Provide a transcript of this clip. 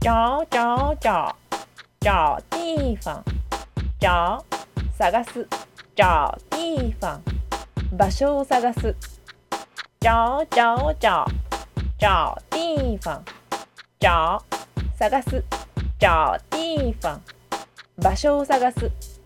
找找找找地方找探す找地方場所を探す。找找找找地方找探す找地方場所を探す。